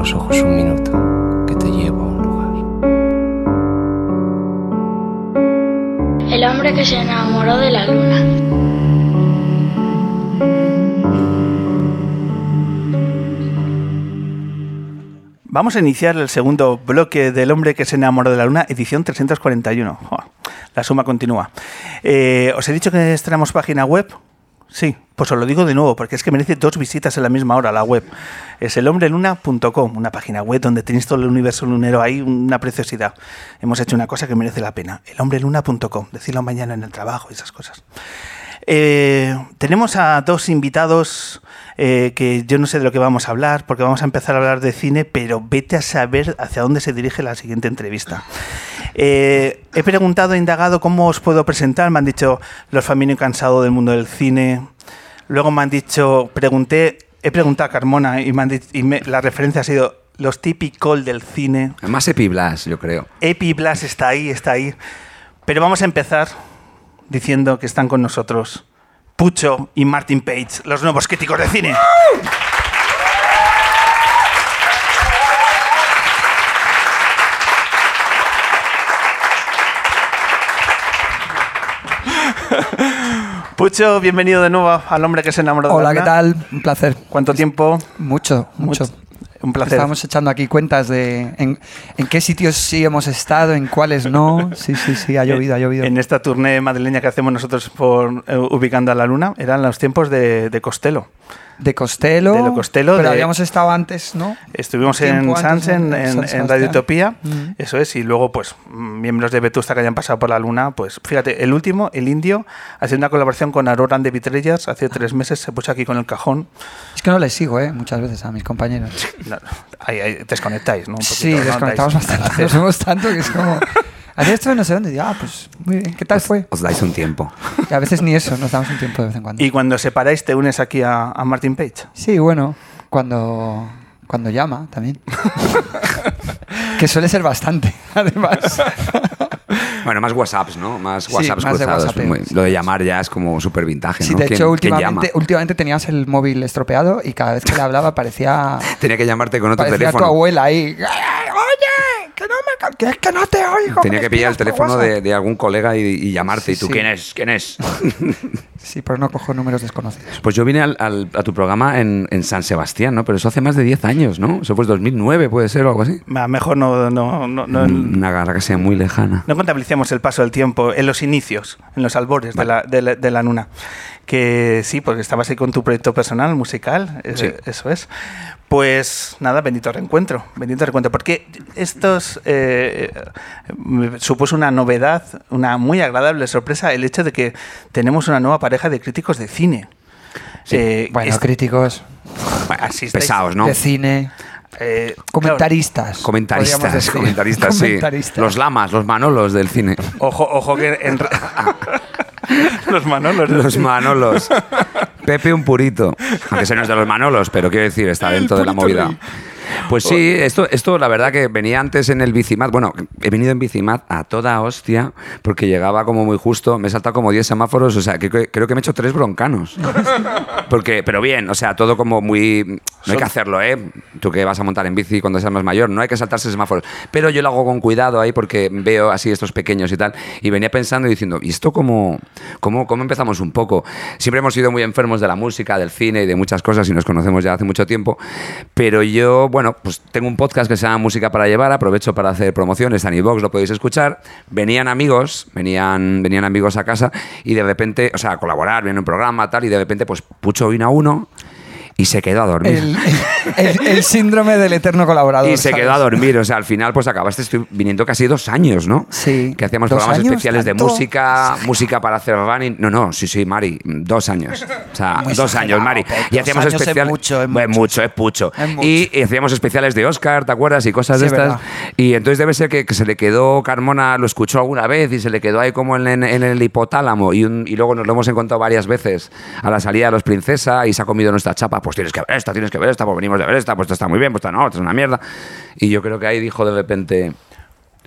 los ojos un minuto, que te llevo a un lugar. El hombre que se enamoró de la luna. Vamos a iniciar el segundo bloque del hombre que se enamoró de la luna, edición 341. Joder, La suma continúa. Eh, ¿Os he dicho que estrenamos página web? Sí, pues os lo digo de nuevo, porque es que merece dos visitas en la misma hora la web. Es elhombreluna.com, una página web donde tenéis todo el universo lunero ahí, una preciosidad. Hemos hecho una cosa que merece la pena. Elhombreluna.com, decirlo mañana en el trabajo y esas cosas. Eh, tenemos a dos invitados eh, que yo no sé de lo que vamos a hablar, porque vamos a empezar a hablar de cine, pero vete a saber hacia dónde se dirige la siguiente entrevista. Eh, he preguntado, he indagado cómo os puedo presentar. Me han dicho los familiares cansados del mundo del cine. Luego me han dicho, pregunté, he preguntado a Carmona y, me han dicho- y me- la referencia ha sido los típicos del cine. Más Epiblas, yo creo. Epi Blas está ahí, está ahí. Pero vamos a empezar diciendo que están con nosotros Pucho y Martin Page, los nuevos críticos de cine. Pucho, bienvenido de nuevo al hombre que se enamoró de Hola, la ¿qué tal? Un placer. ¿Cuánto tiempo? Mucho, mucho. Un placer. Estábamos echando aquí cuentas de en, en qué sitios sí hemos estado, en cuáles no. Sí, sí, sí, ha llovido, ha llovido. En esta tournée madrileña que hacemos nosotros por eh, ubicando a la luna, eran los tiempos de, de Costello. De Costello. De lo Costello, Pero de- habíamos estado antes, ¿no? Estuvimos en Sansen, ¿no? en, San en. Radio Utopía, Mm. eso es, y luego pues miembros de Vetusta que hayan pasado por la luna, pues fíjate, el último, el indio, haciendo una colaboración con Aroran de Vitrellas, hace tres meses se puso aquí con el cajón, Es que no les sigo, ¿eh? Muchas veces a mis compañeros. No, ahí, ahí desconectáis, ¿no? Un poquito, Sí, ¿no? desconectamos Dais- bastante. Nos vemos tanto que es como. Hacer esto no sé dónde. Digo, ah, pues muy bien. ¿Qué tal fue? Os dais un tiempo. Y a veces ni eso, nos damos un tiempo de vez en cuando. Y cuando separáis te unes aquí a, a Martin Page. Sí, bueno, cuando, cuando llama también. que suele ser bastante, además. Bueno, más WhatsApps, ¿no? Más Sí, WhatsApps más de cruzados. WhatsAppeo. Muy- lo de llamar ya es como súper vintage, Sí, ¿no? de ¿Quién- hecho, últimamente, últimamente tenías el móvil estropeado y cada vez que le hablaba parecía, Tenía que llamarte con otro parecía tu teléfono. abuela ahí. Que que es que no te oigo. Tenía que pillar el teléfono de, WhatsApp". de algún colega y, y llamarte. Sí, ¿Y tú sí. quién es? ¿Quién es? Sí, pero no cojo números desconocidos. Pues yo vine al- al- a tu programa en, en San Sebastián, ¿no? Pero eso hace más de 10 años, ¿no? Eso fue 2009, puede ser, o algo así. Mejor no, no, no, no, Una galaxia muy lejana. no contabilicemos el paso del tiempo en los inicios, en los albores de, la, de, la, de la Nuna. Que sí, porque estabas ahí con tu proyecto personal, musical, eh, Sí. eso es. Pues nada, bendito reencuentro, bendito reencuentro. Porque estos eh, me supuso una novedad, una muy agradable sorpresa, el hecho de que tenemos una nueva pareja de críticos de cine. Eh, Bueno, críticos bueno, Pesados, ¿no? de cine, eh, claro, comentaristas. podríamos Comentaristas, comentaristas, sí. Comentaristas. Los lamas, los manolos del cine. ojo, ojo que en los manolos. Los Manolos. Pepe un purito. Aunque ese no es de los Manolos, pero quiero decir, está dentro de la movida. Pues sí, esto, esto la verdad que venía antes en el Bicimat. Bueno, he venido en Bicimat a toda hostia porque llegaba como muy justo. Me he saltado como 10 semáforos, o sea, que, que- creo que me he hecho tres broncanos. Porque, pero bien, o sea, todo como muy. No hay que hacerlo, ¿eh? Tú que vas a montar en bici cuando seas más mayor, no hay que saltarse semáforos. Pero yo lo hago con cuidado ahí porque veo así estos pequeños y tal. Y venía pensando y diciendo, ¿y esto cómo, cómo, cómo empezamos un poco? Siempre hemos sido muy enfermos de la música, del cine y de muchas cosas y nos conocemos ya hace mucho tiempo. Pero yo, bueno, pues tengo un podcast que se llama Música para Llevar, aprovecho para hacer promociones, en lo podéis escuchar. Venían amigos, venían, venían amigos a casa y de repente, o sea, a colaborar, viene un programa, tal, y de repente, pues Pucho vino a uno y se quedó a dormir. El, el- el síndrome del eterno colaborador. Y se ¿sabes? quedó a dormir, o sea, al final pues acabaste viniendo casi dos años, ¿no? Sí. Que hacíamos ¿Dos programas años? especiales de ¿Tanto? música, música para hacer running. No, no, sí, sí, Mari, dos años. O sea, Muy dos años, Mari. Y hacíamos años es especiales. mucho, es Bueno, mucho. mucho, es pucho. Es mucho. Y, y hacíamos especiales de Oscar, ¿te acuerdas? Y cosas de Sí, estas. verdad. Y entonces debe ser que, que se le quedó, Carmona lo escuchó alguna vez y se le quedó ahí como en, en- en el hipotálamo. Y, un- y luego nos lo hemos encontrado varias veces a la salida de los Princesa y se ha comido nuestra chapa. Pues tienes que ver esta, tienes que ver esta, pues venimos de ver esta, pues esta está muy bien, pues esta no, esta es una mierda. Y yo creo que ahí dijo de repente, Es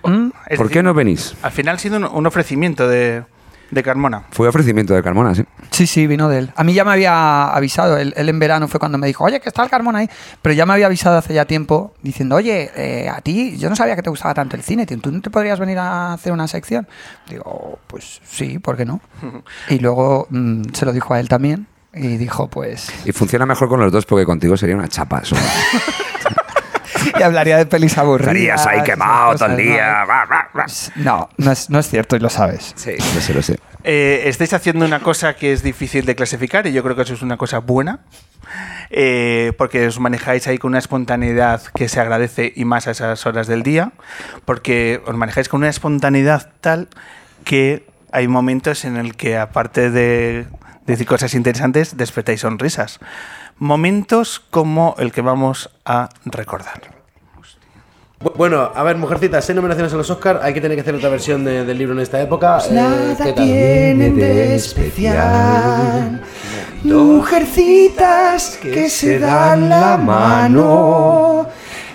¿por decir, qué no venís? Al final ha sido un, un ofrecimiento de, de Carmona. Fue ofrecimiento de Carmona, sí. Sí, sí, vino de él. A mí ya me había avisado, él, él en verano fue cuando me dijo, oye, que está el Carmona ahí. Pero ya me había avisado hace ya tiempo diciendo, oye, eh, a ti, yo no sabía que te gustaba tanto el cine, tío, ¿tú no te podrías venir a hacer una sección? Digo, pues sí, ¿por qué no? Y luego mm, se lo dijo a él también y dijo, pues... Y funciona mejor con los dos porque contigo sería una chapa. Eso. Y hablaría de pelis aburridas. Estarías ahí quemado todo el día. No, no es, no es cierto y lo sabes. Sí, lo sé, lo sé. Eh, estáis haciendo una cosa que es difícil de clasificar y yo creo que eso es una cosa buena. eh, porque os manejáis ahí con una espontaneidad que se agradece y más a esas horas del día, porque os manejáis con una espontaneidad tal que hay momentos en el que aparte de decir cosas interesantes, despertáis sonrisas. Momentos como el que vamos a recordar. Bu- Bueno, a ver, Mujercitas, seis nominaciones a los Oscar. Hay que tener que hacer otra versión de- del libro en esta época. Eh, ¿qué tal? tienen de especial. Mujercitas que se dan la mano.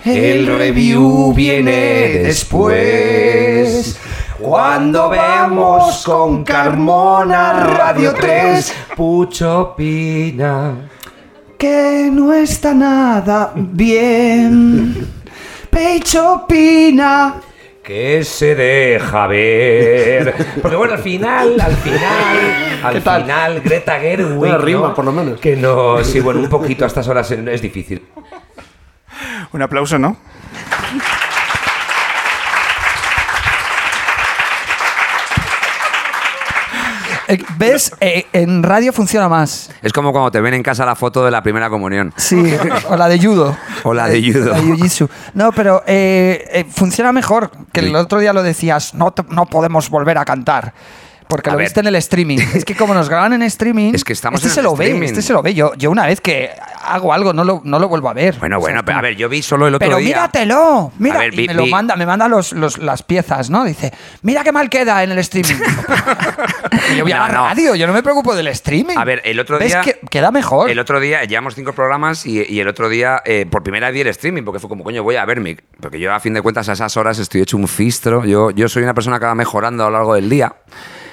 El review viene después. Cuando veamos con Carmona Radio 3 Pucho opina. que no está nada bien. Pecho opina. Que se deja ver. Porque bueno, al final, al final, al final, Greta Gerwig. Una rima, ¿no? por lo menos. Que no, sí, bueno, un poquito a estas horas es es difícil. Un aplauso, ¿no? ¿Ves? Eh, en radio funciona más. Es como cuando te ven en casa la foto de la primera comunión. Sí, o la de judo. O la de judo. La de. No, pero eh, eh, funciona mejor. Que el otro día lo decías, no, te- no podemos volver a cantar. Porque A lo ver. viste en el streaming. Es que como nos graban en streaming. Es que estamos este en se el lo ve, streaming. este se lo ve. Yo, yo una vez que hago algo no lo, no lo vuelvo a ver. Bueno, O sea, bueno, pero a ver, yo vi solo el otro pero día. míratelo, mira, A ver, y vi- me lo vi- manda, me manda los, los- las piezas, ¿no? Dice, mira qué mal queda en el streaming. Y yo voy a No, la no. radio, yo no me preocupo del streaming. A ver, el otro ¿Ves día- que queda mejor. El otro día llevamos cinco programas y, y el otro día eh, por primera vez vi el streaming porque fue como, coño, voy a verme. Porque yo a fin de cuentas a esas horas estoy hecho un fistro. Yo, yo soy una persona que va mejorando a lo largo del día.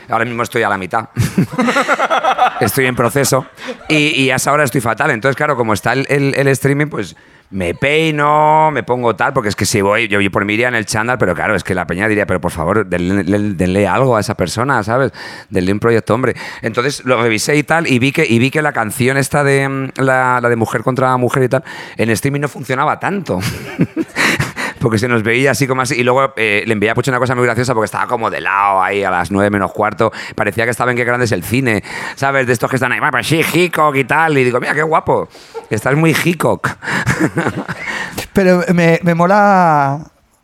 Ahora mismo estoy a la mitad. estoy en proceso. Y, y a esa hora estoy fatal. Entonces, claro, como está el, el- el streaming, pues me peino, me pongo tal, porque es que si voy, yo, yo por mí iría en el chándal, pero claro, es que la peña diría, pero por favor, denle, denle- algo a esa persona, ¿sabes? Denle un proyecto, hombre. Entonces lo revisé y tal, y vi que, y vi que la canción esta de mm, la, la de mujer contra mujer y tal, en streaming no funcionaba tanto. porque se nos veía así como así. Y luego eh, le envié a Pucho una cosa muy graciosa porque estaba como de lado ahí a las 9 menos cuarto. Parecía que estaba en qué grande es el cine, ¿sabes? De estos que están ahí, "Ah, pues sí, Hickok y tal. Y digo, mira, qué guapo. Estás muy Hickok. Pero me, me mola.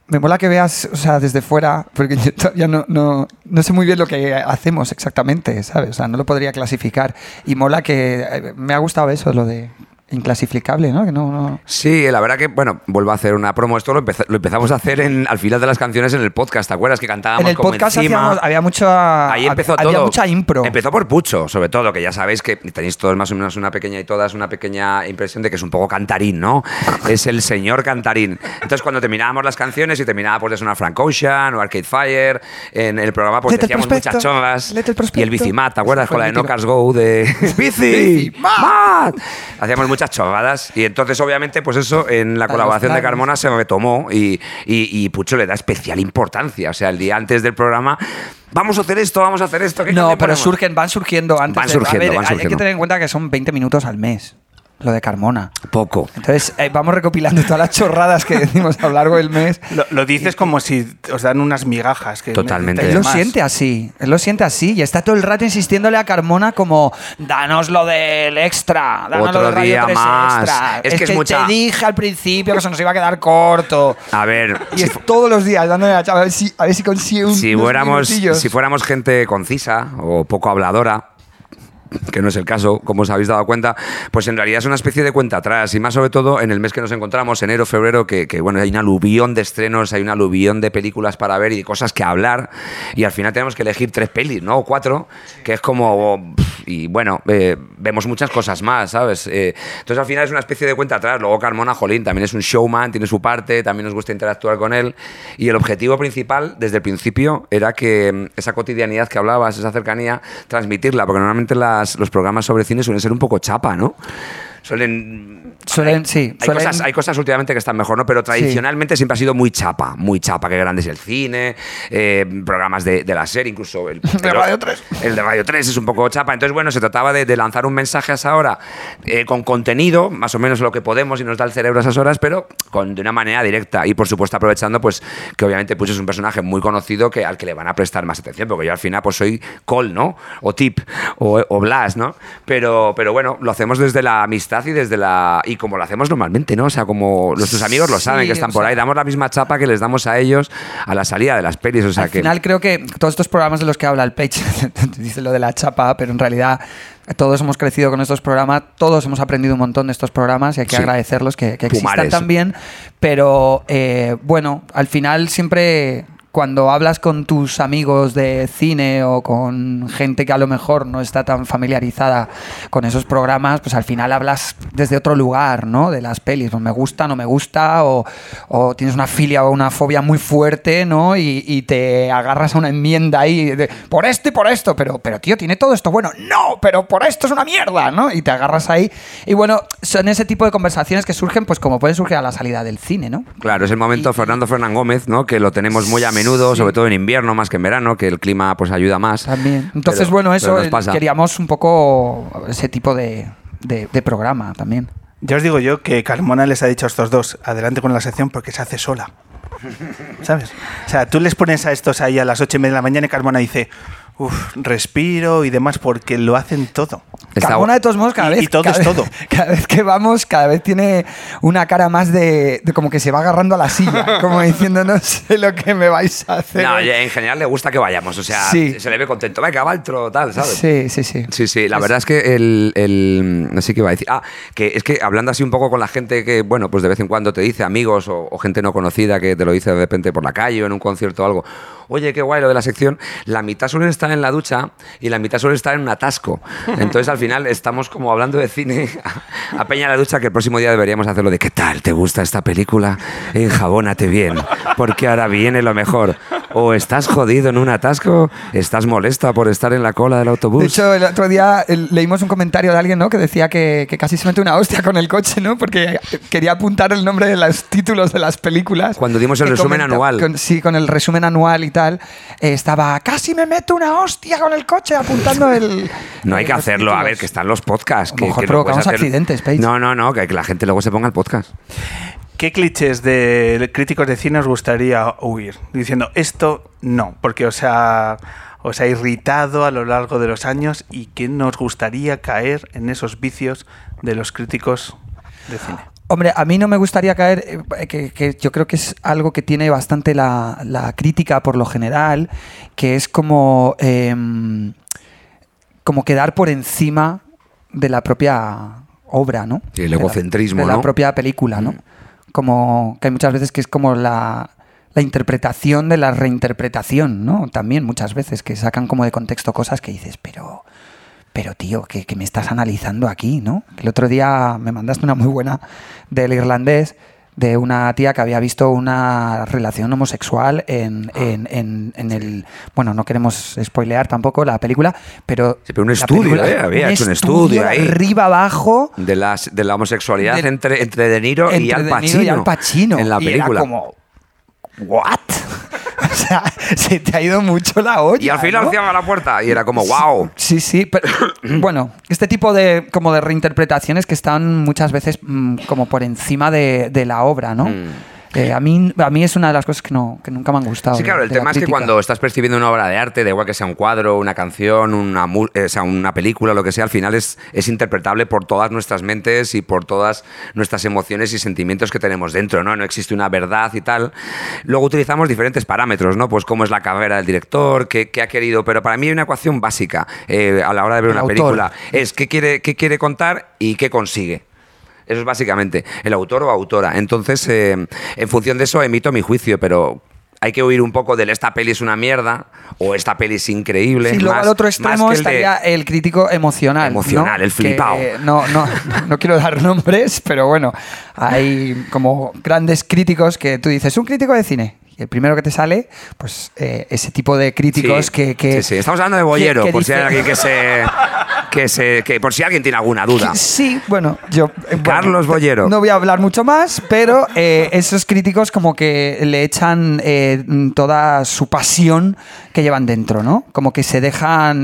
Me mola que veas, o sea, desde fuera, porque yo todavía no, no, no sé muy bien lo que hacemos exactamente, ¿sabes? O sea, no lo podría clasificar. Y mola que eh, me ha gustado eso, lo de inclasificable, ¿no? Que no, no- Sí, la verdad que, bueno, vuelvo a hacer una promo. Esto lo, lo empezamos a hacer en, al final de las canciones en el podcast, ¿te acuerdas? Que cantábamos En el como podcast encima. hacíamos- había mucha, Ahí empezó había todo. mucha impro. Empezó por Pucho, sobre todo, que ya sabéis que tenéis todos más o menos una pequeña y todas una pequeña impresión de que es un poco cantarín, ¿no? es el señor cantarín. Entonces, cuando terminábamos las canciones y terminaba pues, de sonar Frank Ocean o Arcade Fire, en el programa pues Lete el decíamos muchas el Y el. Bicimat, ¿te acuerdas? Con la de. No Cars Go de Bici. Mat. Hacíamos muchas chorradas. Y entonces, obviamente, pues eso, en la colaboración de. Carmona se retomó y, y, y Pucho le da especial importancia. O sea, el día antes del programa, vamos a hacer esto, vamos a hacer esto. ¿qué No, pero surgen, van surgiendo antes. Van de- surgiendo, a ver, van Hay que surgiendo. tener en cuenta que son 20 minutos al mes, lo de Carmona. Poco. Entonces, eh, vamos recopilando todas las chorradas que decimos a lo largo del mes. Lo, lo dices como si os dan unas migajas. Que Totalmente. Él lo más. siente así, él lo siente así y está todo el rato insistiéndole a Carmona como danos lo del extra, danos Otro lo del Radio día 3 más. extra. Es que es que mucha- te dije al principio que se nos iba a quedar corto. A ver, Y si, es todos los días dándole a la chava a ver si, a ver si consigue un si fuéramos, minutillos. si fuéramos gente concisa o poco habladora, que no es el caso, como os habéis dado cuenta, pues en realidad es una especie de cuenta atrás y más sobre todo en el mes que nos encontramos, enero, febrero, que, que, bueno, hay un aluvión de estrenos, hay un aluvión de películas para ver y de cosas que hablar y al final tenemos que elegir tres pelis, ¿no? O cuatro, que es como... Y bueno, eh, vemos muchas cosas más, ¿sabes? Eh, entonces al final es una especie de cuenta atrás. Luego Carmona, Jolín, también es un showman, tiene su parte, también nos gusta interactuar con él y el objetivo principal desde el principio era que mm, esa cotidianidad que hablabas, esa cercanía, transmitirla, porque normalmente los programas sobre cine suelen ser un poco chapa, ¿no? Suelen Suelen, hay, sí, hay suelen- cosas, hay cosas últimamente que están mejor, ¿no? Pero tradicionalmente siempre ha sido muy chapa, muy chapa, que grande es el cine, eh, programas de, de la serie, incluso el De Radio 3. El de Radio 3 es un poco chapa. Entonces, bueno, se trataba de, de lanzar un mensaje a esa hora eh, con contenido, más o menos lo que podemos y nos da el cerebro a esas horas, pero con, de una manera directa. Y por supuesto, aprovechando, pues, que obviamente pues, es un personaje muy conocido que, al que le van a prestar más atención, porque yo al final pues soy Col, ¿no? O Tip, o, o Blas, ¿no? Pero, pero bueno, lo hacemos desde la amistad y desde la. Y como lo hacemos normalmente, ¿no? O sea, como nuestros amigos lo saben Sí, que están por sea- ahí, damos la misma chapa que les damos a ellos a la salida de las pelis. O sea Al que. final creo que todos estos programas de los que habla el Page, dice lo de la chapa, pero en realidad todos hemos crecido con estos programas, todos hemos aprendido un montón de estos programas y hay que Sí. agradecerlos que, que existan también. Pero eh, bueno, al final siempre cuando hablas con tus amigos de cine o con gente que a lo mejor no está tan familiarizada con esos programas, pues al final hablas desde otro lugar, ¿no? De las pelis, pues me gusta, no me gusta, o, o tienes una filia o una fobia muy fuerte, ¿no? Y, y te agarras a una enmienda ahí de por esto y por esto, pero, pero tío, tiene todo esto bueno, no, pero por esto es una mierda, ¿no? Y te agarras ahí. Y bueno, son ese tipo de conversaciones que surgen, pues como pueden surgir a la salida del cine, ¿no? Claro, es el momento Fernando Fernán Gómez, ¿no? Que lo tenemos muy a menudo, sobre todo en invierno más que en verano, que el clima pues ayuda más. También. Entonces, Pero- bueno, eso eh, pasa. queríamos un poco ese tipo de, de- de programa también. Ya os digo yo que Carmona les ha dicho a estos dos, adelante con la sección porque se hace sola. ¿Sabes? O sea, tú les pones a estos ahí a las ocho y media de la mañana y Carmona dice, uff, respiro y demás porque lo hacen todo. Carmona, gu- de todos modos, cada Y- vez. y todo cada es vez- todo. Cada vez que vamos, cada vez tiene una cara más de, de como que se va agarrando a la silla, como diciendo, no sé lo que me vais a hacer. No, hoy". oye, en general le gusta que vayamos, o sea, Sí. se le ve contento. Venga, va el tro, tal, ¿sabes? Sí, sí, sí. Sí, sí, la verdad es que el, el- No sé qué iba a decir. Ah, que es que hablando así un poco con la gente que, bueno, pues de vez en cuando te dice, amigos o, o gente no conocida que te lo dice de repente por la calle o en un concierto o algo, oye, qué guay lo de la sección, la mitad suele estar en la ducha y la mitad suele estar en un atasco. Entonces al final estamos como hablando de cine a, Peña la ducha que el próximo día deberíamos hacerlo de ¿qué tal? ¿Te gusta esta película? Enjabónate bien, porque ahora viene lo mejor. O estás jodido en un atasco, estás molesta por estar en la cola del autobús. De hecho, el otro día el- leímos un comentario de alguien ¿no? que decía que, que casi se mete una hostia con el coche, ¿no? Porque quería apuntar el nombre de los títulos de las películas. Cuando dimos el resumen comenta- anual. con- sí, con el resumen anual y tal. eh, estaba, casi me meto una hostia con el coche apuntando el... No hay que hacerlo, a títulos. ver, que están los podcasts. A lo Que, mejor que provocamos hacer- accidentes, Paige. No, no, no, que la gente luego se ponga el podcast. ¿Qué clichés de críticos de cine os gustaría huir? Diciendo, esto no, porque os ha, os ha irritado a lo largo de los años y que nos gustaría caer en esos vicios de los críticos de cine. Hombre, a mí no me gustaría caer, eh, que, que yo creo que es algo que tiene bastante la, la crítica por lo general, que es como, em, como quedar por encima de la propia obra, ¿no? Sí, el De la- egocentrismo, De la ¿no? propia película, ¿no? Como que hay muchas veces que es como la, la interpretación de la reinterpretación, ¿no? También muchas veces que sacan como de contexto cosas que dices, pero... Pero tío, que, que me estás analizando aquí, ¿no? El otro día me mandaste una muy buena del irlandés de una tía que había visto una relación homosexual en, en- en- en el... Bueno, no queremos spoilear tampoco la película, pero... Sí, pero un estudio, película- ¿eh? Había hecho un estudio de ahí. Arriba, abajo... De, las, de la homosexualidad entre, entre De Niro y Al De Niro Pacino. y Al Pacino. En la Y era película. como... ¿What? o sea, se te ha ido mucho la olla. y al final ¿no? cierra la puerta y era como, wow. Sí, sí, pero bueno, este tipo de como de reinterpretaciones que están muchas veces mm, como por encima de, de la obra, ¿no? Mm. Eh, a, mí, a mí es una de las cosas que, no, que nunca me han gustado. Sí, claro, el tema es que cuando estás percibiendo una obra de arte, da igual que sea un cuadro, una canción, una, eh, o sea, una película, lo que sea, al final es, es interpretable por todas nuestras mentes y por todas nuestras emociones y sentimientos que tenemos dentro, ¿no? No existe una verdad y tal. Luego utilizamos diferentes parámetros, ¿no? Pues cómo es la carrera del director, qué, qué ha querido, pero para mí hay una ecuación básica eh, a la hora de ver El una autor. película. Es qué quiere, qué quiere contar y qué consigue. Eso es básicamente el autor o autora. Entonces, eh, en función de eso, emito mi juicio, pero hay que oír un poco del esta peli es una mierda o esta peli es increíble. Sí, luego más- al otro extremo de- estaría el crítico emocional. Emocional, ¿no? el flipao. Que, no, no, no quiero dar nombres, pero bueno, hay como grandes críticos que tú dices, un crítico de cine. Y el primero que te sale, pues eh, ese tipo de críticos Sí, que, que- sí, sí. Estamos hablando de que por si hay alguien que se, que se. que por si alguien tiene alguna duda. Sí, bueno, yo. eh, bueno, Carlos Bollero. No voy a hablar mucho más, pero eh, esos críticos como que le echan eh, toda su pasión que llevan dentro, ¿no? Como que se dejan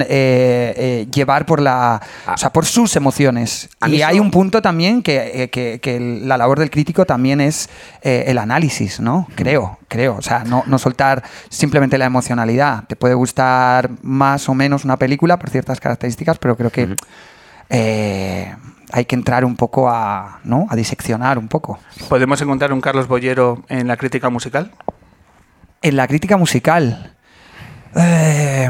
llevar por la, o sea, por sus emociones. Y hay un punto también que, que- la labor del crítico también es el análisis, ¿no? Creo, creo. O sea, no, no soltar simplemente la emocionalidad. Te puede gustar más o menos una película por ciertas características, pero creo que eh, hay que entrar un poco a, ¿no? a diseccionar un poco. ¿Podemos encontrar un Carlos Bollero en la crítica musical? En la crítica musical. Eh,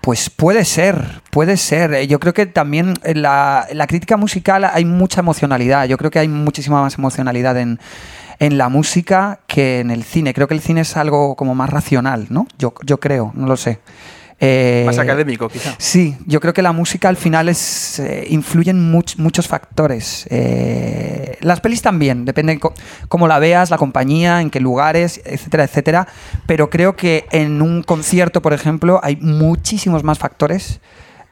pues puede ser, puede ser. Eh, Yo creo que también en la, en la crítica musical hay mucha emocionalidad. Yo creo que hay muchísima más emocionalidad en, en la música que en el cine. Creo que el cine es algo como más racional, ¿no? Yo, yo creo, no lo sé. Eh, Más académico, quizá. Sí, yo creo que la música al final es eh, influyen much- muchos factores. Eh, las pelis también, depende co- cómo la veas, la compañía, en qué lugares, etcétera, etcétera. Pero creo que en un concierto, por ejemplo, hay muchísimos más factores.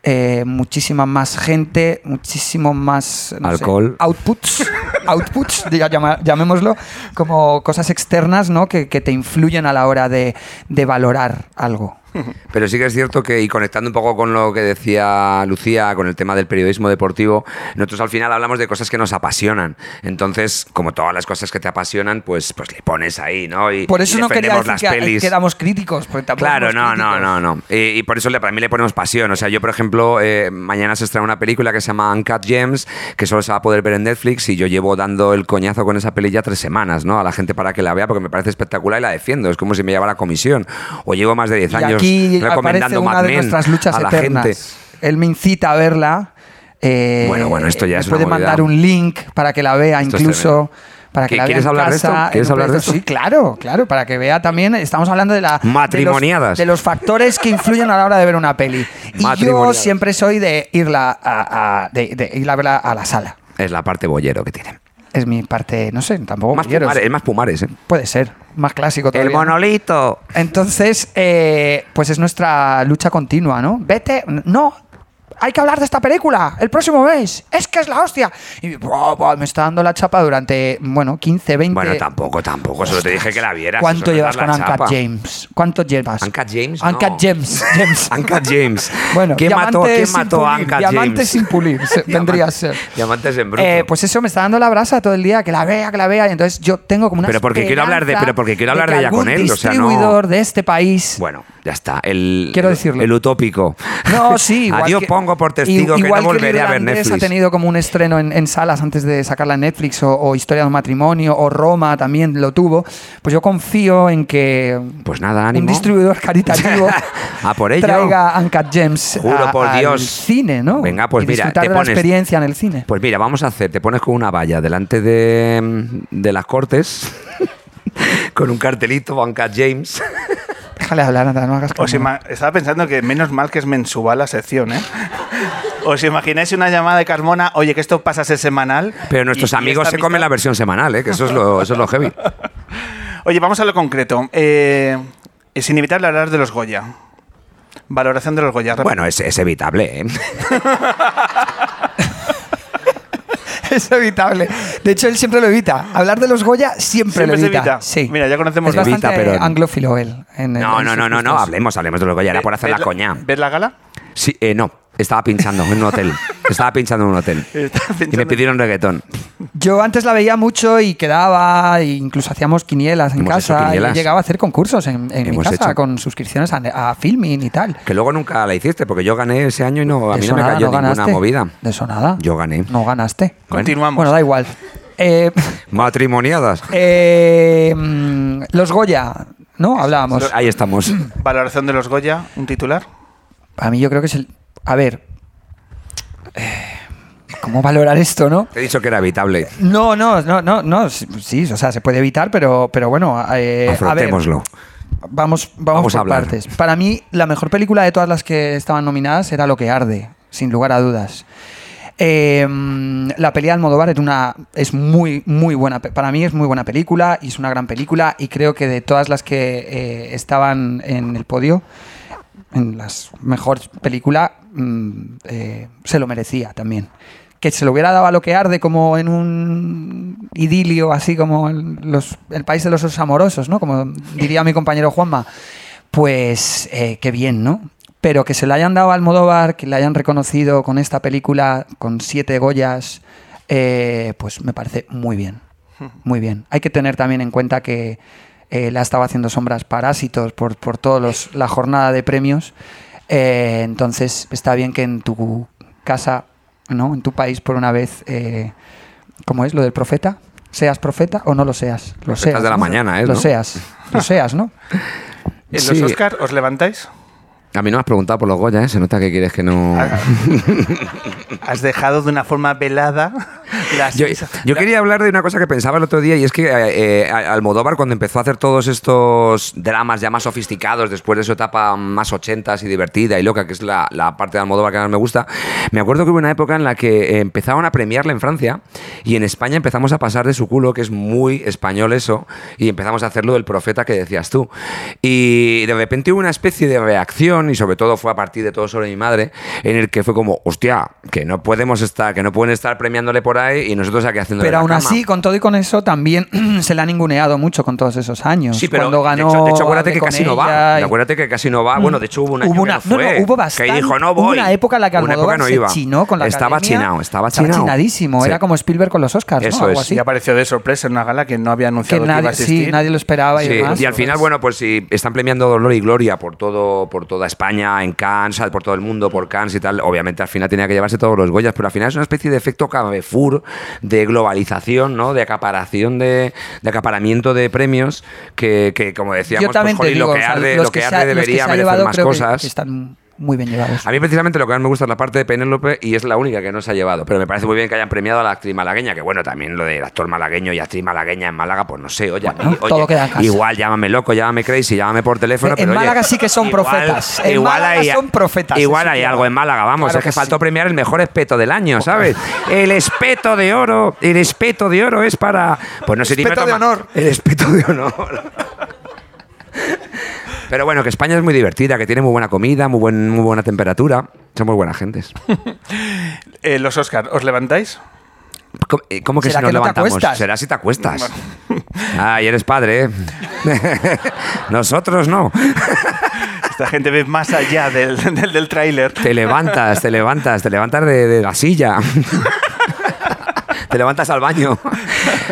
eh, muchísima más gente, muchísimo más no sé, Alcohol. outputs, outputs, llama- llamémoslo, como cosas externas ¿no? que, que te influyen a la hora de, de valorar algo. Pero sí que es cierto que, y conectando un poco con lo que decía Lucía, con el tema del periodismo deportivo, nosotros al final hablamos de cosas que nos apasionan. Entonces, como todas las cosas que te apasionan, pues, pues le pones ahí, ¿no? Y, Por eso y no quería decir las que, pelis. que damos críticos. Porque Claro, no, no, críticos. no, no. Y, y por eso le, para mí le ponemos pasión. O sea, yo, por ejemplo, eh, mañana se estrena una película que se llama Uncut Gems, que solo se va a poder ver en Netflix y yo llevo dando el coñazo con esa peli ya tres semanas, ¿no? A la gente para que la vea porque me parece espectacular y la defiendo. Es como si me llevara comisión. O llevo más de 10 Y años aquí aparece una Mad de Men nuestras luchas a la eternas. gente. Él me incita a verla. eh, Bueno, bueno, esto ya es puede mandar un link para que la vea Esto incluso. Para que ¿Qui- la vea quieres en hablar de casa, esto? en ¿Quieres hablar de esto? Sí, claro, claro, para que vea también. Estamos hablando de la de los- Matrimoniadas. de los, factores que influyen a la hora de ver una peli. Y yo siempre soy de irla a, a- de, de irla a verla a la sala. Es la parte bollero que tiene. Es mi parte, no sé, tampoco Más quiero. pumares, es más pumares, ¿eh? Puede ser, más clásico El todavía. ¿no? monolito. Entonces, eh, pues es nuestra lucha continua, ¿no? Vete, no, hay que hablar de esta película el próximo mes, es que es la hostia. Y buah, buah, me está dando la chapa durante, bueno, 15, 20... Bueno, tampoco, tampoco. Solo te dije que la vieras. ¿Cuánto llevas con chapa. James? ¿Cuánto llevas? Uncut James, no. James. James. Uncut James. Bueno, ¿Quién mató, ¿quién mató a pulir, Uncut Diamantes James? sin pulir, vendría a ser. Diamantes en bruto. Eh, pues eso me está dando la brasa todo el día, que la vea, que la vea, y entonces yo tengo como una Pero porque quiero hablar de- pero porque quiero hablar de ella con él, o sea, no- distribuidor de este país Bueno, ya está. El, Quiero decirlo. El utópico. No, sí, Adiós que- pongo por testigo i- que no volveré a ver irlandés Netflix. ha tenido como un estreno en, en salas antes de sacarla en Netflix, o, o Historia de un matrimonio, o Roma también lo tuvo. Pues yo confío en que Pues nada, ánimo. un distribuidor caritativo A por ello. traiga Uncut Gems Juro a- por al Dios. cine, ¿no? Venga, pues Y mira, disfrutar te de la pones- experiencia en el cine. Pues mira, vamos a hacer, te pones con una valla delante de, de las cortes, con un cartelito, Uncut James. Déjale hablar, Nata, no hagas Os ima- estaba pensando que menos mal que es mensual la sección, ¿eh? ¿Os imagináis una llamada de Carmona? Oye, que esto pasa a ser semanal. Pero nuestros y- y amigos esta se comen la versión semanal, ¿eh? que eso es lo, eso es lo heavy. Oye, vamos a lo concreto. Eh, es inevitable hablar de los Goya. Valoración de los Goya. Bueno, es, es evitable. ¿eh? Es evitable. De hecho, él siempre lo evita. Hablar de los Goya siempre, Siempre lo se evita. evita. Sí. Mira, ya conocemos Es lo bastante evita, pero- anglófilo él. en el- No, no, no, no, no, hablemos, hablemos de los Goya, era por hacer ¿Ves la coña. ¿Ves la gala? Sí, eh, no. Estaba pinchando en un hotel. Estaba pinchando en un hotel. Y me pidieron reggaetón. Yo antes la veía mucho y quedaba, e incluso hacíamos quinielas en Hemos hecho casa. quinielas. Y llegaba a hacer concursos en, en mi Hemos casa hecho. con suscripciones a, a Filmin y tal. Que luego nunca la hiciste, porque yo gané ese año y no, a De mí no me cayó ninguna ganaste. movida. De eso nada. Yo gané. No ganaste. Continuamos. Bueno, da igual. Eh, Matrimoniadas. eh, mm, los Goya, ¿no? Hablábamos. Ahí estamos. Valoración de los Goya, un titular. A mí yo creo que es el... A ver. eh, ¿Cómo valorar esto, no? Te he dicho que era evitable. No, no, no, no, no. Sí, o sea, se puede evitar, pero, pero bueno. eh, a ver. Vamos, vamos, Vamos a por partes. Para mí, la mejor película de todas las que estaban nominadas era Lo que arde, sin lugar a dudas. Eh, la pelea de Almodóvar es una es muy muy buena para mí es muy buena película y es una gran película y creo que de todas las que eh, estaban en el podio en las mejores películas mm, eh, se lo merecía también. Que se lo hubiera dado a lo que arde como en un idilio así como los, el país de los osos amorosos no como diría mi compañero Juanma. Pues eh, qué bien no pero que se le hayan dado a Almodóvar que le hayan reconocido con esta película con siete Goyas eh, pues me parece muy bien. Muy bien. Hay que tener también en cuenta que eh, le ha estado haciendo sombras parásitos por, por toda la jornada de premios. Eh, entonces está bien que en tu casa, ¿no? en tu país, por una vez, eh, ¿cómo es lo del profeta? ¿Seas profeta o no lo seas? Lo Profetas seas. de la ¿no? mañana, ¿eh? Lo ¿no? seas. Lo seas, ¿no? En Sí. los Oscar, ¿os levantáis? A mí no me has preguntado por los Goya, ¿eh? Se nota que quieres que no... Has dejado de una forma velada las... Yo, yo quería hablar de una cosa que pensaba el otro día y es que eh, eh, Almodóvar cuando empezó a hacer todos estos dramas ya más sofisticados después de su etapa más ochentas y divertida y loca, que es la, la parte de Almodóvar que más me gusta, me acuerdo que hubo una época en la que eh, empezaban a premiarle en Francia y en España empezamos a pasar de su culo, que es muy español eso, y empezamos a hacerlo del profeta que decías tú. Y de repente hubo una especie de reacción y sobre todo fue a partir de todo sobre mi madre en el que fue como, hostia, que no podemos estar, que no pueden estar premiándole por ahí y nosotros aquí haciendo Pero aún así, con todo y con eso, también se le ha ninguneado mucho con todos esos años. Sí, pero Cuando ganó de, hecho, de hecho, acuérdate que casi no va. y- Acuérdate que casi no va. Bueno, de hecho hubo un año Hubo una- que no fue. no, hubo bastante- que dijo no voy. hubo una época en la que Una Almodóvar no se iba. chinó con la Estaba academia. chinado, estaba Estaba chinado. chinadísimo. Sí. Era como Spielberg con los Oscars, Eso ¿no? Algo es. así. Y apareció de sorpresa en una gala que no había Que anunciado que, iba a nadie, asistir. sí, nadie lo esperaba y Sí, demás. y al final, bueno, pues si están premiando Dolor y Gloria por todo, por toda España, en Cannes, por todo el mundo, por Cannes y tal, obviamente al final tenía que llevarse todos los Goyas, pero al final es una especie de efecto Carrefour de globalización, ¿no? De acaparación de, de acaparamiento de premios que, que, como decíamos, Yo también pues, digo, lo que o sea, arde, los lo que se arde ha- los que debería merecer más cosas. que están muy bien llevados. A mí precisamente lo que más me gusta es la parte de Penélope y es la única que no se ha llevado. Pero me parece muy bien que hayan premiado a la actriz malagueña, que bueno, también lo del actor malagueño y actriz malagueña en Málaga, pues no sé, oye, Bueno, oye, todo queda en casa. igual llámame loco, llámame crazy, llámame por teléfono. En pero, oye, Málaga sí que son igual- profetas. En igual Málaga hay, son profetas, Igual hay algo en Málaga, vamos, Claro es que, que faltó sí. premiar el mejor espeto del año, ¿sabes? El espeto de oro, el espeto de oro es para. Pues no sé Espeto de honor. El espeto de honor. Pero bueno, que España es muy divertida, que tiene muy buena comida, muy, buen, muy buena temperatura. Son muy buenas gentes. Eh, los Oscar, ¿os levantáis? ¿Cómo, eh, cómo que si ¿Será nos que no te levantamos? acuestas? Será si te acuestas. Ah, y eres padre, ¿eh? Nosotros no. Esta gente ve más allá del, del, del tráiler. Te levantas, te levantas, te levantas de, de la silla. Te levantas al baño.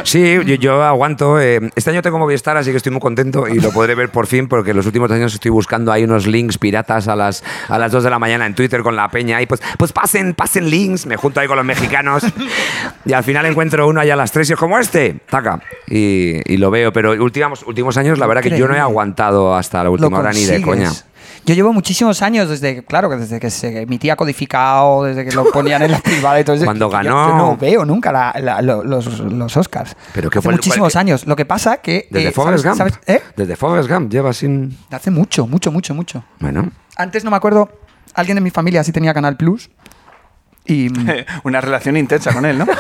Sí, yo, yo aguanto. eh, Este año tengo Movistar, así que estoy muy contento y lo podré ver por fin, porque en los últimos años estoy buscando ahí unos links piratas a las, a las 2 de la mañana en Twitter con la peña. Y pues, pues pasen, pasen links. Me junto ahí con los mexicanos. Y al final encuentro uno allá a las 3 y es como este. Taca. Y, y lo veo. Pero últimos, últimos años, la verdad que yo no he aguantado hasta la última hora ni de coña. Yo llevo muchísimos años desde, claro, que desde que se emitía codificado, desde que lo ponían en la privada y todo eso. Cuando ganó- Yo, no veo nunca la- la- lo- los, los Oscars. Pero ¿qué Hace fue muchísimos años. Lo que pasa que. Desde eh, Forrest ¿sabes- Gump. sabes- ¿Eh? Desde Forrest Gump lleva sin. Hace mucho, mucho, mucho, mucho. Bueno. Antes no me acuerdo, alguien de mi familia sí tenía Canal Plus. Y. mm, Una relación intensa con él, ¿no?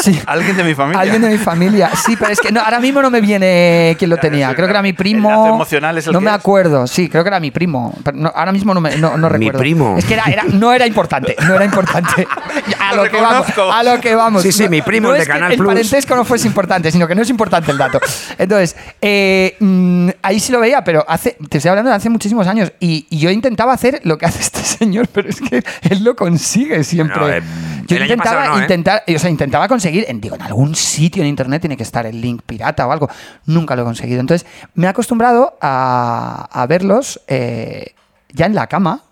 Sí. Alguien de mi familia. Alguien de mi familia. Sí, pero es que no, ahora mismo no me viene quién lo tenía. Creo que era mi primo. El lazo emocional es el No que me es. acuerdo. Sí, creo que era mi primo. Pero no- ahora mismo no, me, no, no Mi recuerdo. primo. Es que era, era- no era importante. No era importante. a Lo que vamos. A lo que vamos. Sí, sí, mi primo, No el de es que Canal el Plus. parentesco no fuese importante, sino que no es importante el dato. Entonces, eh, mm, ahí sí lo veía, pero hace, te estoy hablando de hace muchísimos años. Y, y yo intentaba hacer lo que hace este señor, pero es que él lo consigue siempre. No, eh, yo el intentaba, no, ¿eh? intentar, o sea, intentaba conseguir, en, digo, en algún sitio en internet tiene que estar el link pirata o algo. Nunca lo he conseguido. Entonces, me he acostumbrado a, a verlos eh, ya en la cama.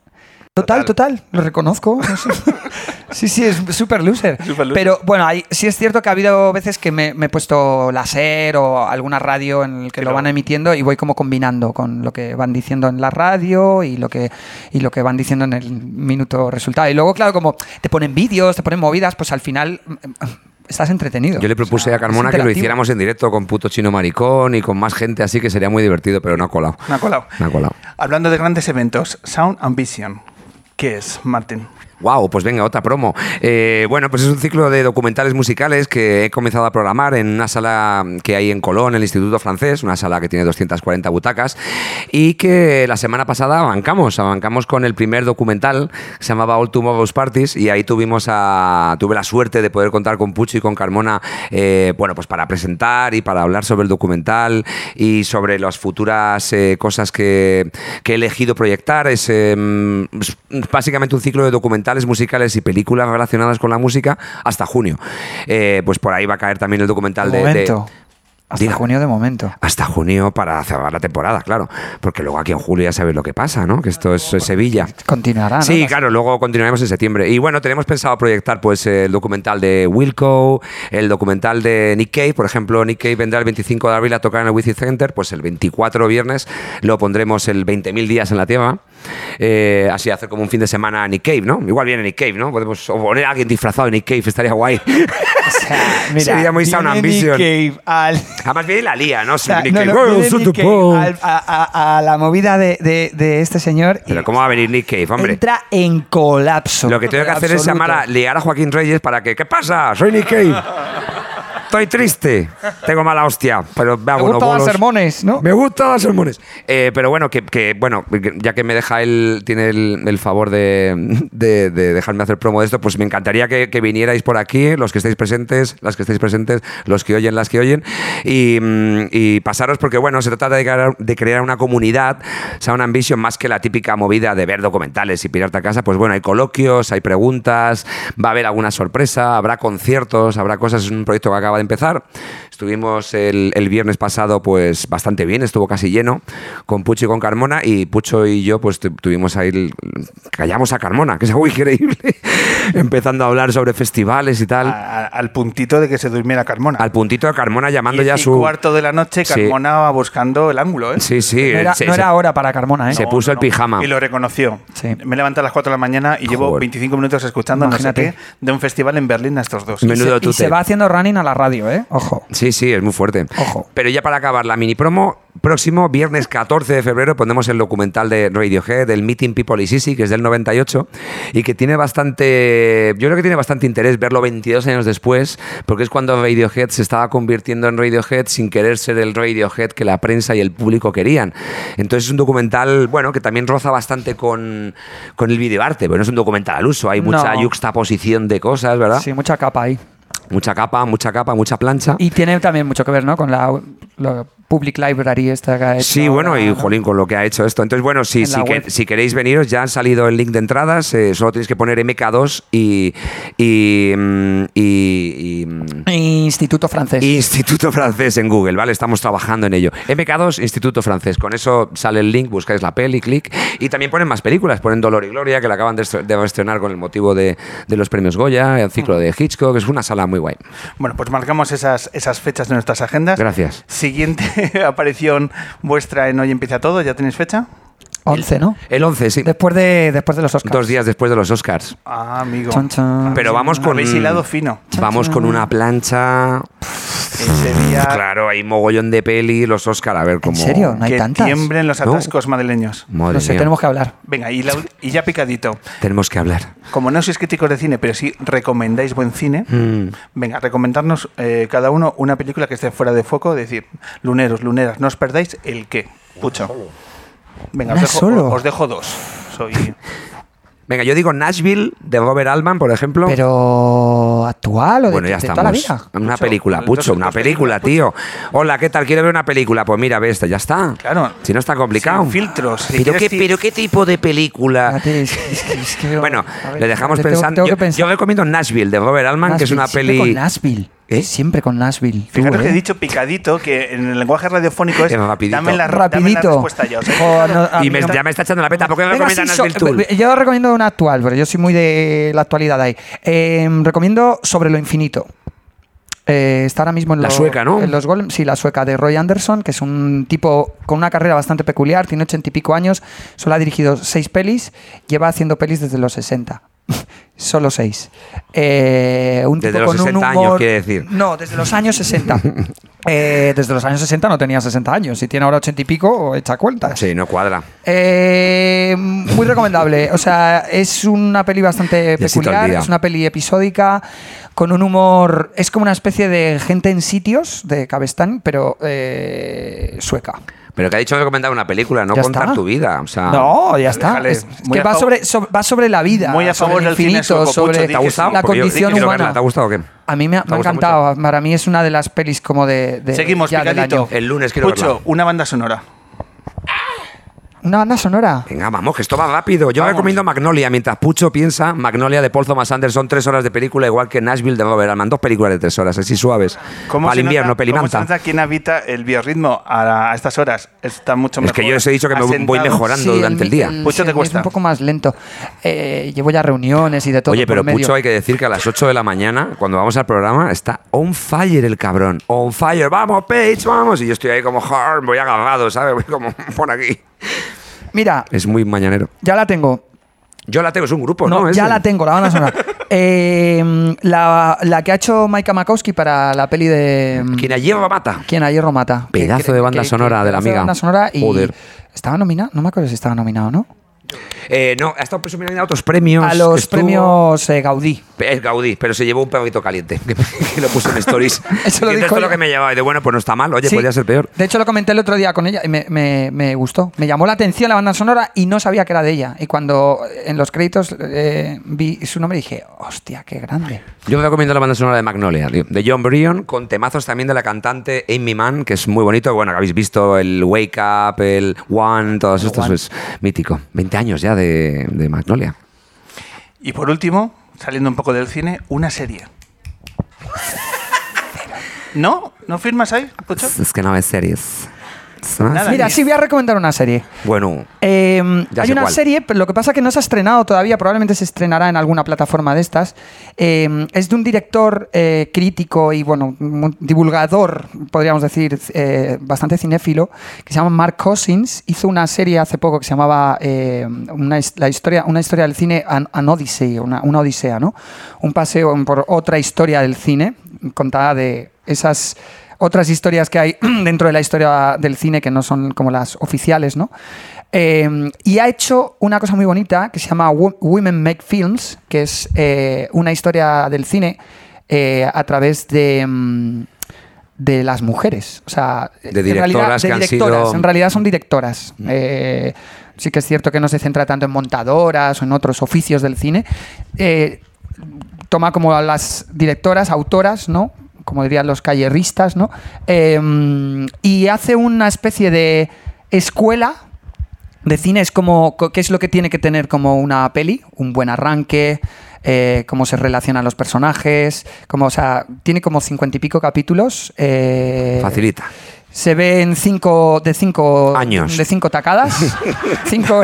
Total, total, lo reconozco. sí, sí, es super loser. Super loser. Pero bueno, sí es cierto que ha habido veces que me, me he puesto la SER o alguna radio en el que lo van emitiendo y voy como combinando con lo que van diciendo en la radio y lo que, y lo que van diciendo en el minuto resultado. Y luego, claro, como te ponen vídeos, te ponen movidas, pues al final mm, mm, estás entretenido. Yo le propuse O sea, a Carmona que lo hiciéramos en directo con puto chino maricón y con más gente, así que sería muy divertido, pero no ha colado. Me ha colado. Me ha colado. Hablando de grandes eventos, Sound Ambition. ¿Qué es, Martín? Wow, pues venga, otra promo. Eh, bueno, pues es un ciclo de documentales musicales que he comenzado a programar en una sala que hay en Colón, el Instituto Francés, una sala que tiene 240 butacas, y que la semana pasada abancamos, abancamos con el primer documental, que se llamaba All Tomorrow's Parties, y ahí tuvimos a, tuve la suerte de poder contar con Pucho y con Carmona, eh, bueno, pues para presentar y para hablar sobre el documental y sobre las futuras eh, cosas que, que he elegido proyectar. Es, es básicamente un ciclo de musicales y películas relacionadas con la música hasta junio. Eh, pues por ahí va a caer también el documental De de. Hasta Diga. junio de momento. hasta junio para cerrar la temporada, claro. Porque luego aquí en julio ya sabéis lo que pasa, ¿no? Que esto es Sevilla. Continuará. ¿no? Sí, claro, luego continuaremos en septiembre. Y bueno, tenemos pensado proyectar pues el documental de Wilco, el documental de Nick Cave, por ejemplo, Nick Cave vendrá el 25 de abril a tocar en el Wizzing Center, pues el 24 viernes lo pondremos el 20.000 días en la Tierra. Eh, así hacer como un fin de semana a Nick Cave, ¿no? Igual viene Nick Cave, ¿no? Podemos o poner a alguien disfrazado de Nick Cave, estaría guay. O sea, mira, Sería muy Sound viene Nick Ambition. Cave al- Además viene la lía, ¿no? O sea, Nick no, Cave, no, "Oh, viene Nick Cave po". al- a, a- a la movida de, de- de este señor y Pero ¿cómo va a venir Nick Cave, hombre? entra en colapso. Lo que tengo que hacer es Absoluto. llamar a, liar a Joaquín Reyes para que, ¿qué pasa? Soy Nick Cave. Estoy triste. Tengo mala hostia, pero me hago unos bolos. sermones, ¿no? Me gustan los sermones. Eh, pero bueno, que, que, bueno, ya que me deja él, tiene el, el favor de, de- de dejarme hacer promo de esto, pues me encantaría que, que vinierais por aquí, los que estéis presentes, las que estéis presentes, los que oyen, las que oyen, y, mm, y pasaros, porque bueno, se trata de crear, de crear una comunidad, Sound Ambition, más que la típica movida de ver documentales y pirarte a casa, pues bueno, hay coloquios, hay preguntas, va a haber alguna sorpresa, habrá conciertos, habrá cosas, es un proyecto que acaba de empezar. Estuvimos el, el viernes pasado pues bastante bien, estuvo casi lleno con Pucho y con Carmona y Pucho y yo pues tu- tuvimos ahí, el- callamos a Carmona, que es algo increíble, empezando a hablar sobre festivales y tal. A- al puntito de que se durmiera Carmona. Al puntito de Carmona llamando Diez ya su... cuarto de la noche, Sí. Carmona va buscando el ángulo, ¿eh? Sí, sí. No era, se- no se- era hora para Carmona, ¿eh? se puso el pijama. Y lo reconoció. Sí. Me levanto a las 4 de la mañana y llevo Joder. 25 minutos escuchando no sé Imagínate. qué de un festival en Berlín a estos dos. Y tute. se va haciendo running a la radio, ¿eh? Ojo. Sí, sí, es muy fuerte. Ojo. Pero ya para acabar la mini promo, próximo viernes 14 de febrero pondremos el documental de Radiohead, del Meeting People is Easy, que es del 98 y que tiene bastante, yo creo que tiene bastante interés verlo 22 años después, porque es cuando Radiohead se estaba convirtiendo en Radiohead sin querer ser el Radiohead que la prensa y el público querían. Entonces es un documental, bueno, que también roza bastante con, con el videoarte, pero no es un documental al uso, hay mucha No. yuxtaposición de cosas, ¿verdad? Sí, mucha capa ahí. Mucha capa, mucha capa, mucha plancha. Y tiene también mucho que ver, ¿no? Con la, Public Library esta que ha hecho Sí, bueno, ahora, y ¿no? jolín, con lo que ha hecho esto. Entonces, bueno, si, En si, que- si queréis veniros, ya han salido el link de entradas, eh, solo tenéis que poner MK2 y, y, mm, y- y, mm, Instituto francés. Instituto Francés en Google, ¿vale? Estamos trabajando en ello. MK2, Instituto Francés. Con eso sale el link, buscáis la peli, clic. Y también ponen más películas. Ponen Dolor y Gloria, que la acaban de estre- de estrenar con el motivo de, de los premios Goya, el ciclo de Hitchcock. Es una sala muy guay. Bueno, pues marcamos esas, esas fechas de nuestras agendas. Gracias. Siguiente aparición vuestra en Hoy Empieza Todo, ¿ya tenéis fecha? 11, ¿no? El 11, sí. Después de, después de los Oscars. Dos días después de los Oscars. Ah, amigo. Chan, chan. Pero vamos con. Habéis hilado fino. Vamos con una plancha. Ese día Claro, hay mogollón de peli, los Oscar, a ver cómo. ¿En serio? No hay que tantas. tiemblen los No. atascos madrileños. Madre No sé, mía. tenemos que hablar. Venga, y, la- y ya picadito. Tenemos que hablar. Como no sois críticos de cine, pero sí recomendáis buen cine, Mm. venga, recomendarnos eh, cada uno una película que esté fuera de foco, decir, luneros, luneras, no os perdáis el qué. Pucho. Venga, os Una dejo, solo. os dejo dos. Soy. Venga, yo digo Nashville de Robert Altman, por ejemplo. Pero actual o de, bueno, ya de estamos. toda la vida. Una Pucho, película, Pucho, una película, tío. Hola, ¿qué tal? ¿Quiero ver una película? Pues mira, ve esta, ya está. Claro. Si no está complicado. Sin filtros. Si ¿Pero qué, ti- pero qué tipo de película? Es que- es que- es que- Bueno, ver, le dejamos tengo- pensando. tengo yo, pensar. yo recomiendo Nashville de Robert Altman, que es una peli. con Nashville. ¿Eh? Siempre con Nashville. Tú, Fijaros que ¿eh? he dicho picadito, que en el lenguaje radiofónico es. Rapidito. Dame la, dame la Rapidito. respuesta ya. o sea, Jo, no, a Y me- no- ya me está echando la peta. ¿Por qué no Venga, recomiendas sí, Nashville so- Tool? Yo recomiendo una actual, pero yo soy muy de la actualidad ahí. Eh, recomiendo Sobre lo infinito. Eh, está ahora mismo en, La lo- sueca, ¿no? en los Golem, sí, la sueca de Roy Anderson, que es un tipo con una carrera bastante peculiar, tiene ochenta y pico años, solo ha dirigido seis pelis, lleva haciendo pelis desde los 60. Solo seis. Eh, un Desde tipo los con un 60 años, quiere decir. No, desde los años 60. Eh, desde los años 60 no tenía 60 años. Si tiene ahora 80 y pico, echa cuentas. Sí, no cuadra. Eh, muy recomendable. O sea, es una peli bastante peculiar. Es una peli episódica con un humor. Es como una especie de gente en sitios de Cabestán, pero eh, sueca. Pero que ha dicho que recomendar una película, no Ya contar está. tu vida. O sea, No, ya está. Es, que va sobre, so- va sobre la vida. Muy a favor el del cine infinito, sueco, sobre ¿Te ha gustado? la yo- condición humana. verla. ¿Te ha gustado o qué? A mí me ha, ¿Te me ha gusta encantado. Para mí es una de las pelis como de. de- Seguimos, ya del picadito. año. El lunes quiero Pucho, verla. una banda sonora. Una banda sonora. Venga, vamos, que esto va rápido. Yo Vamos. recomiendo Magnolia. Mientras Pucho piensa, Magnolia de Paul Thomas Anderson, tres horas de película, igual que Nashville de Robert Altman. Dos películas de tres horas, así suaves. ¿Cómo Para se el invierno, ¿Cómo pelimanta. quién habita el biorritmo a, a estas horas? Está mucho Es mejor. que yo os he dicho que me voy mejorando durante el día. Pucho, te cuesta. Es un poco más lento. Eh, llevo ya reuniones y de todo. Oye, pero por medio. Pucho hay que decir que a las 8 de la mañana, cuando vamos al programa, está on fire el cabrón. On fire, vamos, Page, vamos. Y yo estoy ahí como, voy agarrado, ¿sabes? Voy como por aquí. Mira, Es muy mañanero. ya la tengo. Yo la tengo, es un grupo, ¿no? No, ya la tengo, la banda sonora. Eh, la, la que ha hecho Maika Makowski para la peli de. mm, Quien a hierro mata. ¿Quién a hierro mata? Pedazo que- de banda que- sonora que- de la amiga. banda sonora y Joder. ¿Estaba nominado? No me acuerdo si estaba nominado o no. Eh, no, ha estado nominado a otros premios. A los Estuvo- premios eh, Gaudí. Es Gaudí, pero se llevó un perrito caliente que, que lo puso en stories. Eso lo y dijo lo que me llevaba. Y de bueno, pues no está mal. Oye, Sí. podría ser peor. De hecho, lo comenté el otro día con ella y me, me- me gustó. Me llamó la atención la banda sonora y no sabía que era de ella. Y cuando en los créditos eh, vi su nombre dije, hostia, qué grande. Yo recomiendo la banda sonora de Magnolia, de John Bryan, con temazos también de la cantante Amy Mann, que es muy bonito. Bueno, que habéis visto el Wake Up, el One, todos estos, es mítico. 20 años ya de, de Magnolia. Y por último, saliendo un poco del cine, una serie. ¿No? ¿No firmas ahí, Pucho? Es que no ves series. Nada. Mira, sí voy a recomendar una serie. Bueno, Eh, Ya hay sé una cuál. serie, pero lo que pasa es que no se ha estrenado todavía, probablemente se estrenará en alguna plataforma de estas. Eh, es de un director eh, crítico y, bueno, divulgador, podríamos decir, eh, bastante cinéfilo, que se llama Mark Cousins. Hizo una serie hace poco que se llamaba eh, una, la historia, una historia del cine, An, An Odyssey, una, una odisea, ¿no? Un paseo por otra historia del cine, contada de esas otras historias que hay dentro de la historia del cine que no son como las oficiales, ¿no? Eh, y ha hecho una cosa muy bonita que se llama Wo- Women Make Films, que es eh, una historia del cine eh, a través de, mm, de las mujeres. O sea, De en directoras realidad- que de han directoras. sido- En realidad son directoras. Sí que es cierto que no se centra tanto en montadoras o en otros oficios del cine. Toma como a las directoras, autoras, ¿no? Como dirían los calleristas, ¿no? Eh, y hace una especie de escuela de cine. Es como, co- ¿qué es lo que tiene que tener como una peli? Un buen arranque, eh, cómo se relacionan los personajes, como, o sea, tiene como cincuenta y pico capítulos. eh, facilita. Se ve en cinco, de cinco Años. De cinco tacadas. cinco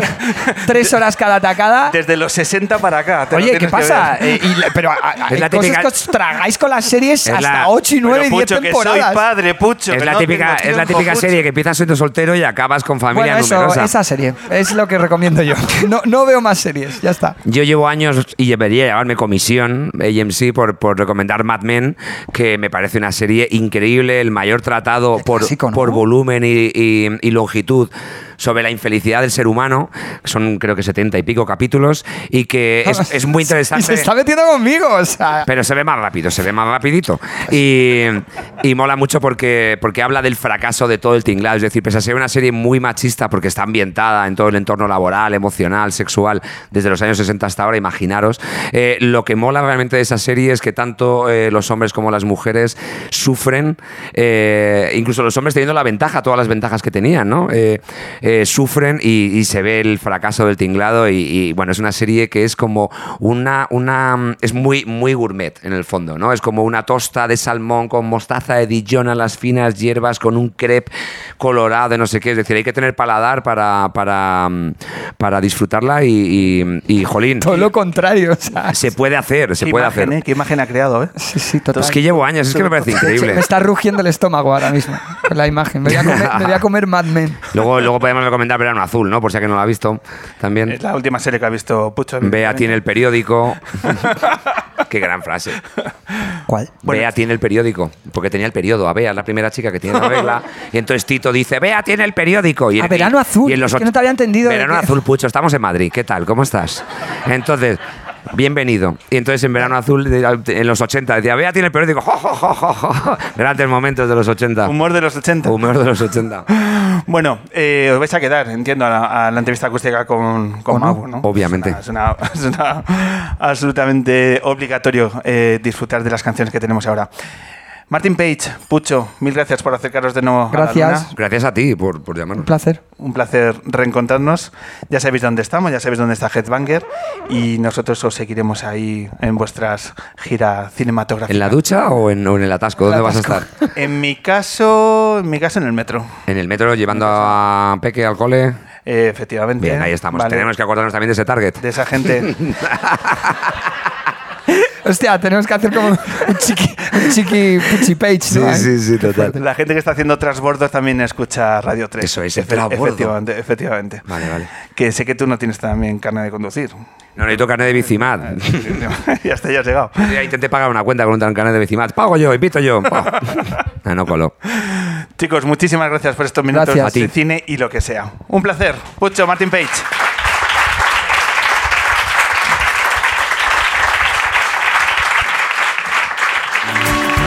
tres horas cada tacada. Desde los 60 para acá. te Oye, ¿qué que pasa? Eh, y la- pero a- a- hay Es la cosas típica- que os tragáis con las series Es hasta la- 8 y 9 Pero, y 10 Pucho, que soy temporadas. padre, Pucho. Es que la no típica, es la típica Pucho. serie que empiezas siendo soltero y acabas con familia Bueno, eso, numerosa. esa serie. Es lo que recomiendo yo. No, no veo más series, ya está. Yo llevo años y debería llevarme comisión AMC por, por recomendar Mad Men, que me parece una serie increíble, el mayor tratado por, clásico Épico, ¿no? por volumen y, y- y longitud sobre la infelicidad del ser humano. Son creo que 70 y pico capítulos y que es, es muy Y interesante. se está metiendo conmigo, o sea. Pero se ve más rápido, se ve más rapidito. Y, y mola mucho porque, porque habla del fracaso de todo el tinglado. Es decir, pese a ser una serie muy machista porque está ambientada en todo el entorno laboral, emocional, sexual, desde los años 60 hasta ahora, imaginaros. eh, lo que mola realmente de esa serie es que tanto eh, los hombres como las mujeres sufren, eh, incluso los hombres teniendo la ventaja, todas las ventajas que tenían, ¿no? Eh, eh, sufren y, y se ve el fracaso del tinglado y, y, bueno, es una serie que es como una, una es muy, muy gourmet en el fondo, ¿no? Es como una tosta de salmón con mostaza de Dijon a las finas hierbas, con un crepe colorado de no sé qué, es decir, hay que tener paladar para, para, para disfrutarla y, y, y, jolín, Todo lo contrario, o sea. se puede hacer, se puede imagen, hacer. ¿eh? Qué imagen ha creado, ¿eh? Sí, sí, total. Es que llevo años, es que me parece increíble. Me está rugiendo el estómago ahora mismo la imagen. Me voy a comer, me voy a comer Mad Men. Luego, luego podemos recomendar Verano Azul, ¿no? Por si alguien no lo ha visto también. Es la última serie que ha visto Pucho. Bea tiene el periódico. Qué gran frase. ¿Cuál? Bea tiene el periódico. Porque tenía el periodo. A Bea es la primera chica que tiene la regla. Y entonces Tito dice, Bea tiene el periódico. Y Ah, Verano Azul, y en los es que no te había entendido Verano Azul, Pucho. Estamos en Madrid. ¿Qué tal? ¿Cómo estás? Entonces, bienvenido. Y entonces en Verano Azul, en los 80, decía, Bea tiene el periódico. Jo, jo, jo. Grandes momentos de los 80. Humor de los 80. Humor de los 80. Bueno, eh, os vais a quedar, entiendo, a la, a la entrevista acústica con, con ¿O no? Mau, ¿no? Obviamente. Es una, es una- absolutamente obligatorio eh, disfrutar de las canciones que tenemos ahora. Martin Page, Pucho, mil gracias por acercaros de nuevo a la Gracias. luna. Gracias a ti por, por Un llamarnos. placer. Un placer reencontrarnos. Ya sabéis dónde estamos, ya sabéis dónde está Headbanger y nosotros os seguiremos ahí en vuestras gira cinematográfica. ¿En la ducha o en, o en el atasco? ¿Dónde vas a estar? En mi caso, en mi caso en el metro. ¿En el metro llevando a Peque al cole? Eh, efectivamente. Bien, ahí estamos. Vale. Tenemos que acordarnos también de ese target. De esa gente. Hostia, tenemos que hacer como un chiqui, un chiqui puchi page, ¿no? sí, total. La gente que está haciendo transbordo también escucha Radio 3. Eso es, Efe-. Efectivamente, efectivamente. Vale, vale. Que sé que tú no tienes también carne de conducir. No necesito carnet de bicimat. ya está, ya has llegado. Ya intenté pagar una cuenta con un carnet de bicimat. Pago yo, invito yo. Ah, no coló. Chicos, muchísimas gracias por estos minutos Gracias. de A ti. cine y lo que sea. Un placer. Pucho, Martin Page.